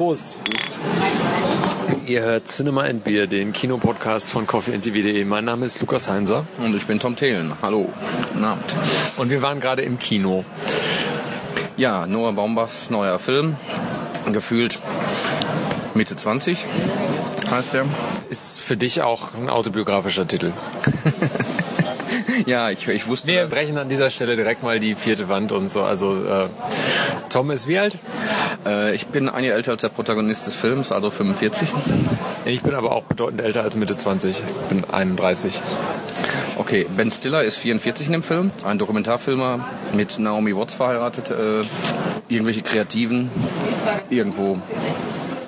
Prost. Ihr hört Cinema and Beer, den Kinopodcast von coffeeandtv.de. Mein Name ist Lukas Heinser. Und ich bin Tom Thelen. Hallo. Guten Abend. Und wir waren gerade im Kino. Ja, Noah Baumbachs neuer Film. Gefühlt Mitte 20 heißt er. Ist für dich auch ein autobiografischer Titel. ja, ich, ich wusste. Wir brechen an dieser Stelle direkt mal die vierte Wand und so. Also äh, Tom ist wie alt? Äh, ich bin ein Jahr älter als der Protagonist des Films, also 45. Ich bin aber auch bedeutend älter als Mitte 20. Ich bin 31. Okay, Ben Stiller ist 44 in dem Film, ein Dokumentarfilmer mit Naomi Watts verheiratet. Äh, irgendwelche Kreativen irgendwo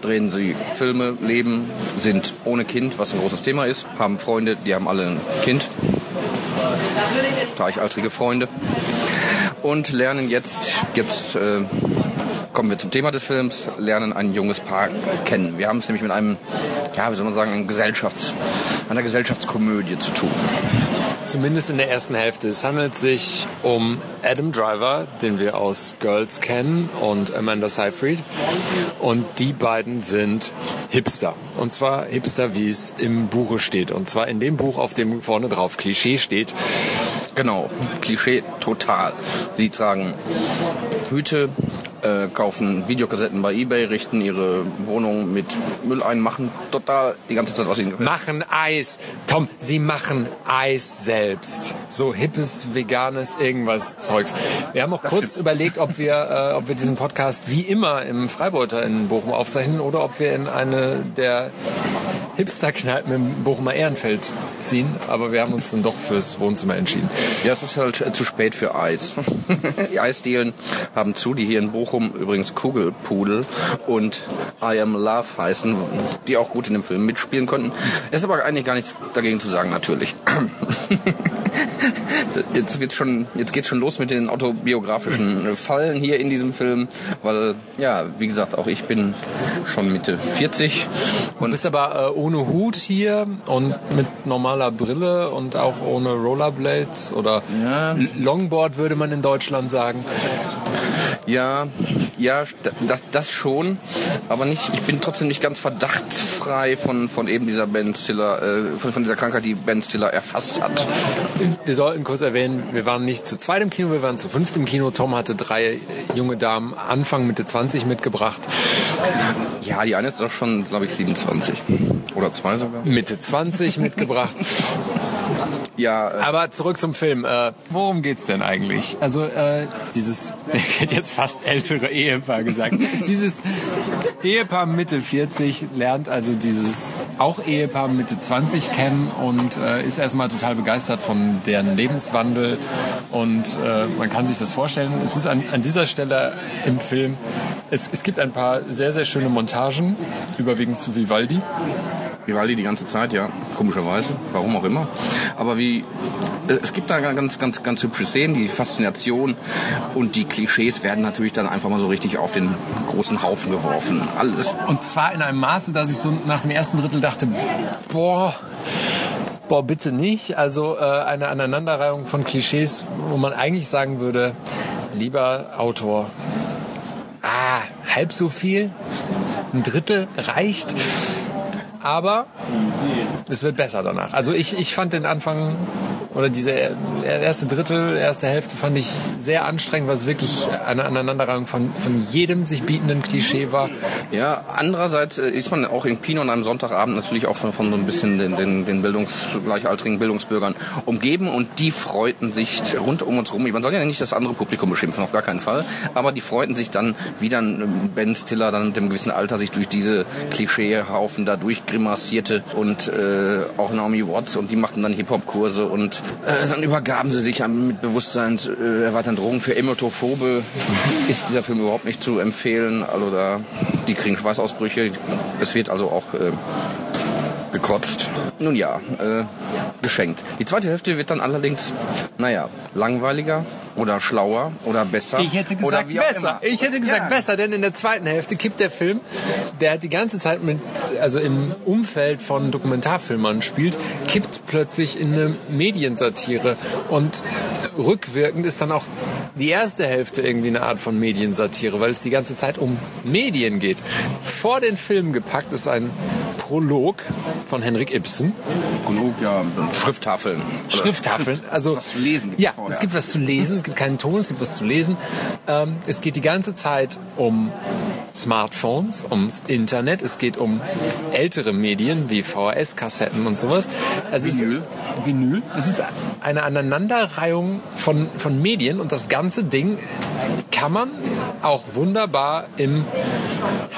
drehen sie Filme, leben, sind ohne Kind, was ein großes Thema ist, haben Freunde, die haben alle ein Kind, gleichaltrige Freunde und lernen jetzt, jetzt äh, kommen wir zum Thema des Films, lernen ein junges Paar kennen. Wir haben es nämlich mit einem, ja, wie soll man sagen, Gesellschafts-, einer Gesellschaftskomödie zu tun. Zumindest in der ersten Hälfte. Es handelt sich um Adam Driver, den wir aus Girls kennen, und Amanda Seyfried. Und die beiden sind Hipster. Und zwar Hipster, wie es im Buche steht. Und zwar in dem Buch, auf dem vorne drauf Klischee steht. Genau, Klischee total. Sie tragen Hüte, äh, kaufen Videokassetten bei Ebay, richten ihre Wohnung mit Müll ein, machen total die ganze Zeit, was ihnen gefällt. Machen Eis. Tom, sie machen Eis selbst. So hippes, veganes, irgendwas Zeugs. Wir haben auch kurz stimmt. überlegt, ob wir, äh, ob wir diesen Podcast wie immer im Freibeuter in Bochum aufzeichnen oder ob wir in eine der Hipster-Kneipen im Bochumer Ehrenfeld ziehen. Aber wir haben uns dann doch fürs Wohnzimmer entschieden. Ja, es ist halt äh, zu spät für Eis. die Eisdielen haben zu, die hier in Bochum übrigens Kugelpudel und I Am Love heißen, die auch gut in dem Film mitspielen konnten. Es ist aber eigentlich gar nichts dagegen zu sagen, natürlich. jetzt wird schon, jetzt geht's schon los mit den autobiografischen Fallen hier in diesem Film, weil ja, wie gesagt, auch ich bin schon Mitte 40 und bist aber äh, ohne Hut hier und mit normaler Brille und auch ohne Rollerblades oder ja. Longboard würde man in Deutschland sagen. Ja, ja, das, das schon, aber nicht. Ich bin trotzdem nicht ganz verdachtsfrei von von eben dieser Ben Stiller, äh, von, von dieser Krankheit, die Ben Stiller erfasst hat. Wir sollten kurz erwähnen, wir waren nicht zu zweit im Kino, wir waren zu fünft im Kino. Tom hatte drei junge Damen Anfang Mitte 20 mitgebracht. Ja, die eine ist doch schon, glaube ich, 27 oder zwei sogar. Mitte 20 mitgebracht. Ja. Äh Aber zurück zum Film. Äh, worum geht's denn eigentlich? Also äh, dieses, ich hätte jetzt fast ältere Ehepaar gesagt. dieses Ehepaar Mitte 40 lernt also dieses auch Ehepaar Mitte 20 kennen und äh, ist erstmal total begeistert von deren Lebenswandel und äh, man kann sich das vorstellen. Es ist an, an dieser Stelle im Film, es, es gibt ein paar sehr, sehr schöne Montagen, überwiegend zu Vivaldi. Vivaldi die ganze Zeit, ja, komischerweise, warum auch immer. Aber wie, es gibt da ganz, ganz, ganz hübsche Szenen, die Faszination und die Klischees werden natürlich dann einfach mal so richtig auf den großen Haufen geworfen. Alles. Und zwar in einem Maße, dass ich so nach dem ersten Drittel dachte, boah, boah, bitte nicht. Also äh, eine Aneinanderreihung von Klischees, wo man eigentlich sagen würde, lieber Autor, ah, halb so viel, ein Drittel reicht aber es wird besser danach. Also ich, ich fand den Anfang oder diese erste Drittel, erste Hälfte fand ich sehr anstrengend, weil es wirklich eine Aneinanderreihung von, von jedem sich bietenden Klischee war. Ja, andererseits äh, ist man auch im Kino an einem Sonntagabend natürlich auch von, von so ein bisschen den, den, den Bildungs, gleichaltrigen Bildungsbürgern umgeben und die freuten sich rund um uns rum. Man soll ja nicht das andere Publikum beschimpfen, auf gar keinen Fall, aber die freuten sich dann, wie dann Ben Stiller dann mit dem gewissen Alter sich durch diese Klischeehaufen da durchgrimassierte und äh, auch Naomi Watts und die machten dann Hip-Hop-Kurse und äh, dann übergaben sie sich mit Bewusstseins äh, Drogen. Für Emotophobe ist dieser Film überhaupt nicht zu empfehlen. Also da, die kriegen Schweißausbrüche. Es wird also auch äh, gekotzt. Nun ja, äh, geschenkt. Die zweite Hälfte wird dann allerdings, naja, langweiliger oder schlauer oder besser. Ich hätte gesagt besser. Ich hätte gesagt ja. besser, denn in der zweiten Hälfte kippt der Film, der die ganze Zeit mit, also im Umfeld von Dokumentarfilmern spielt, kippt plötzlich in eine Mediensatire und rückwirkend ist dann auch die erste Hälfte irgendwie eine Art von Mediensatire, weil es die ganze Zeit um Medien geht. Vor den Film gepackt ist ein Prolog von Henrik Ibsen. Prolog, ja, Schrifttafeln. Schrifttafeln, also was zu lesen. Ja, es gibt was zu lesen, es gibt keinen Ton, es gibt was zu lesen. Ähm, es geht die ganze Zeit um Smartphones, ums Internet, es geht um ältere Medien wie VHS-Kassetten und sowas. Also Vinyl. Es, Vinyl. Es ist eine Aneinanderreihung von, von Medien und das ganze Ding kann man auch wunderbar im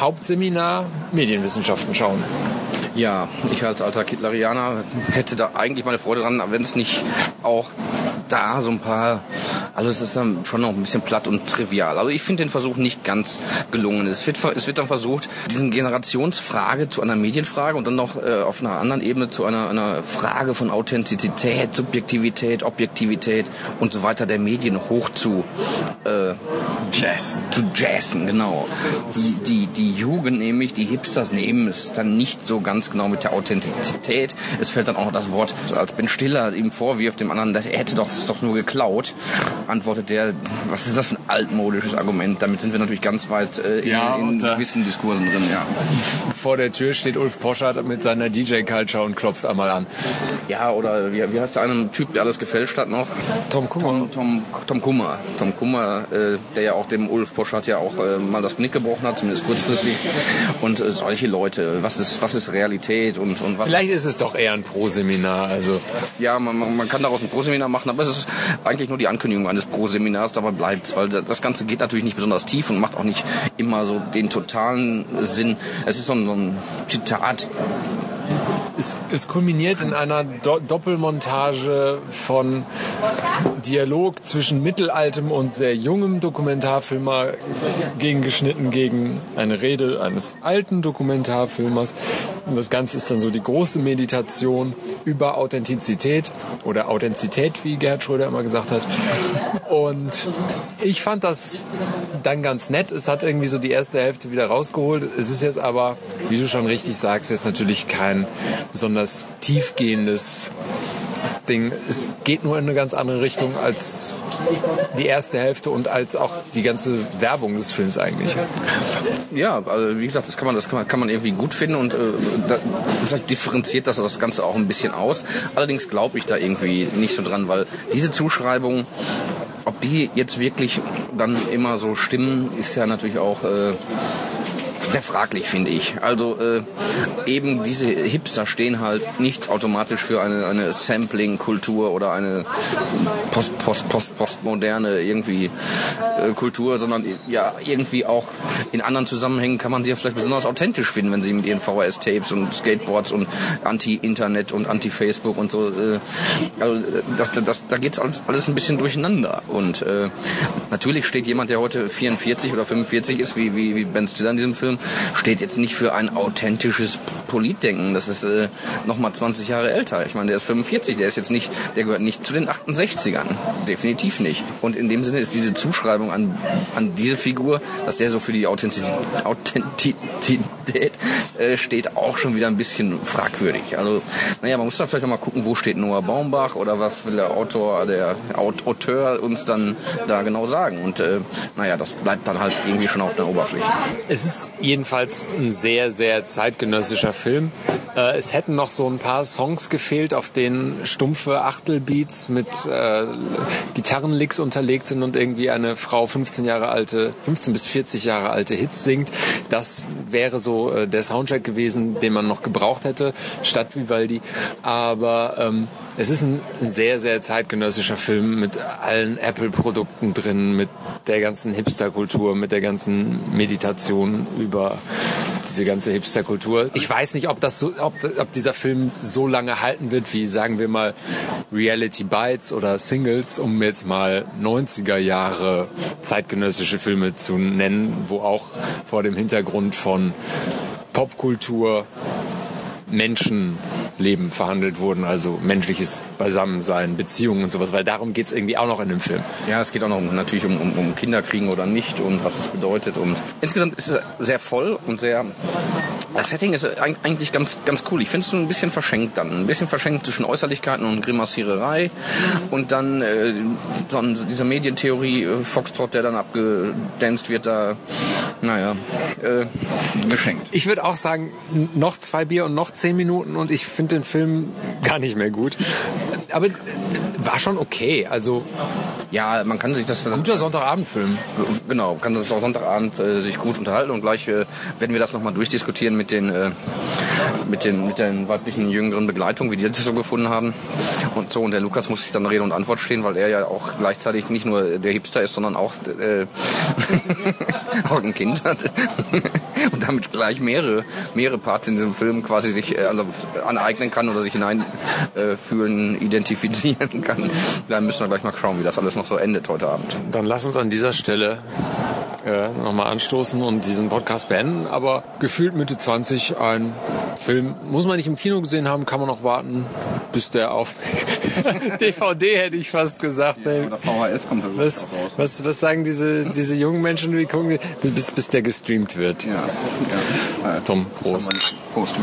Hauptseminar Medienwissenschaften schauen. Ja, ich als alter Kittlerianer hätte da eigentlich meine Freude dran, wenn es nicht auch da so ein paar, also es ist dann schon noch ein bisschen platt und trivial. Also ich finde den Versuch nicht ganz gelungen. Es wird, es wird dann versucht, diesen Generationsfrage zu einer Medienfrage und dann noch äh, auf einer anderen Ebene zu einer, einer Frage von Authentizität, Subjektivität, Objektivität und so weiter der Medien hoch zu äh, Jazzen. Zu jazzen, genau. Die, die, die Jugend nämlich, die Hipsters nehmen es dann nicht so ganz genau mit der Authentizität. Es fällt dann auch noch das Wort, als Ben Stiller ihm vorwirft dem anderen, dass er hätte doch, doch nur geklaut, antwortet der, was ist das für ein altmodisches Argument? Damit sind wir natürlich ganz weit äh, in, ja, in äh, gewissen Diskursen drin, ja. Vor der Tür steht Ulf Poschardt mit seiner DJ-Culture und klopft einmal an. Ja, oder wie, wie heißt der eine Typ, der alles gefälscht hat noch? Tom Kummer. Tom, Tom, Tom Kummer. Tom Kummer, äh, der ja auch dem Ulf Poschardt ja auch äh, mal das Knick gebrochen hat, zumindest kurzfristig. Und äh, solche Leute, was ist, was ist Realität und, und was... Vielleicht ist es doch eher ein Pro-Seminar, also... Ja, man, man kann daraus ein Pro-Seminar machen, aber es ist eigentlich nur die Ankündigung eines Pro-Seminars, dabei bleibt weil das Ganze geht natürlich nicht besonders tief und macht auch nicht immer so den totalen Sinn. Es ist so ein, so ein Zitat es, es kulminiert in einer Do Doppelmontage von Dialog zwischen mittelaltem und sehr jungem Dokumentarfilmer gegengeschnitten gegen eine Rede eines alten Dokumentarfilmers. Und das Ganze ist dann so die große Meditation über Authentizität oder Authentizität, wie Gerhard Schröder immer gesagt hat. Und ich fand das dann ganz nett. Es hat irgendwie so die erste Hälfte wieder rausgeholt. Es ist jetzt aber, wie du schon richtig sagst, jetzt natürlich kein besonders tiefgehendes Ding. Es geht nur in eine ganz andere Richtung als die erste Hälfte und als auch die ganze Werbung des Films eigentlich. Ja, also wie gesagt, das kann man, das kann man, kann man irgendwie gut finden und äh, da, vielleicht differenziert das das Ganze auch ein bisschen aus. Allerdings glaube ich da irgendwie nicht so dran, weil diese Zuschreibung ob die jetzt wirklich dann immer so stimmen, ist ja natürlich auch äh, sehr fraglich, finde ich. Also äh, eben diese Hipster stehen halt nicht automatisch für eine, eine Sampling-Kultur oder eine post, post, post, postmoderne irgendwie äh, Kultur, sondern ja irgendwie auch in anderen Zusammenhängen kann man sie ja vielleicht besonders authentisch finden, wenn sie mit ihren VHS-Tapes und Skateboards und Anti-Internet und Anti-Facebook und so. Äh, also das, das, da geht's alles, alles ein bisschen durcheinander. Und äh, natürlich steht jemand, der heute 44 oder 45 ist, wie, wie, wie Ben Stiller in diesem Film, steht jetzt nicht für ein authentisches Politdenken. Das ist äh, nochmal 20 Jahre älter. Ich meine, der ist 45, der ist jetzt nicht, der gehört nicht zu den 68ern. Definitiv nicht. Und in dem Sinne ist diese Zuschreibung an, an diese Figur, dass der so für die Authentizität, Authentizität äh, steht, auch schon wieder ein bisschen fragwürdig. Also, naja, man muss da vielleicht auch mal gucken, wo steht Noah Baumbach oder was will der Autor, der Auteur uns dann da genau sagen. Und äh, naja, das bleibt dann halt irgendwie schon auf der Oberfläche. Es ist jedenfalls ein sehr, sehr zeitgenössischer Film. Äh, es hätten noch so ein paar Songs gefehlt, auf denen stumpfe Achtelbeats mit äh, Gitarrenlicks unterlegt sind und irgendwie eine Frau 15 Jahre alte, 15 bis 40 Jahre alte Hits singt. Das wäre so äh, der Soundtrack gewesen, den man noch gebraucht hätte, statt Vivaldi. Aber ähm, es ist ein, sehr, sehr zeitgenössischer Film mit allen Apple-Produkten drin, mit der ganzen Hipster-Kultur, mit der ganzen Meditation über diese ganze Hipster-Kultur. Ich weiß nicht, ob das so, ob, ob dieser Film so lange halten wird wie, sagen wir mal, Reality Bites oder Singles, um jetzt mal 90er Jahre zeitgenössische Filme zu nennen, wo auch vor dem Hintergrund von Popkultur Menschenleben verhandelt wurden, also menschliches Beisammensein, Beziehungen und sowas, weil darum geht's irgendwie auch noch in dem Film. Ja, es geht auch noch um, natürlich um, um, um Kinderkriegen oder nicht und was es bedeutet. Und insgesamt ist es sehr voll und sehr das Setting ist eigentlich ganz, ganz cool. Ich finde es so ein bisschen verschenkt dann. Ein bisschen verschenkt zwischen Äußerlichkeiten und Grimassiererei. Und dann äh, so diese Medientheorie äh, Foxtrot, der dann abgedanzt wird, da, naja, äh, geschenkt. Ich würde auch sagen, noch zwei Bier und noch zehn Minuten und ich finde den Film gar nicht mehr gut. Aber war schon okay. Also ja, man kann sich das guter Sonntagabendfilm. Genau, kann das auch Sonntagabend äh, sich gut unterhalten und gleich äh, werden wir das nochmal durchdiskutieren mit den äh, mit den mit den weiblichen jüngeren Begleitungen, wie die das so gefunden haben und so. Und der Lukas muss sich dann Rede und Antwort stehen, weil er ja auch gleichzeitig nicht nur der Hipster ist, sondern auch äh, auch ein Kind hat und damit gleich mehrere mehrere Parts in diesem Film quasi sich äh, also aneignen kann oder sich hineinfühlen, äh, identifizieren kann. Da müssen wir gleich mal schauen, wie das alles noch so endet heute Abend. Dann lass uns an dieser Stelle äh, nochmal anstoßen und diesen Podcast beenden. Aber gefühlt Mitte 20 ein Film. Muss man nicht im Kino gesehen haben, kann man noch warten, bis der auf DVD hätte ich fast gesagt. Ja, oder VHS kommt was, was, was sagen diese, diese jungen Menschen, die gucken, bis, bis der gestreamt wird? Ja. ja. Tom, Prost. Prost.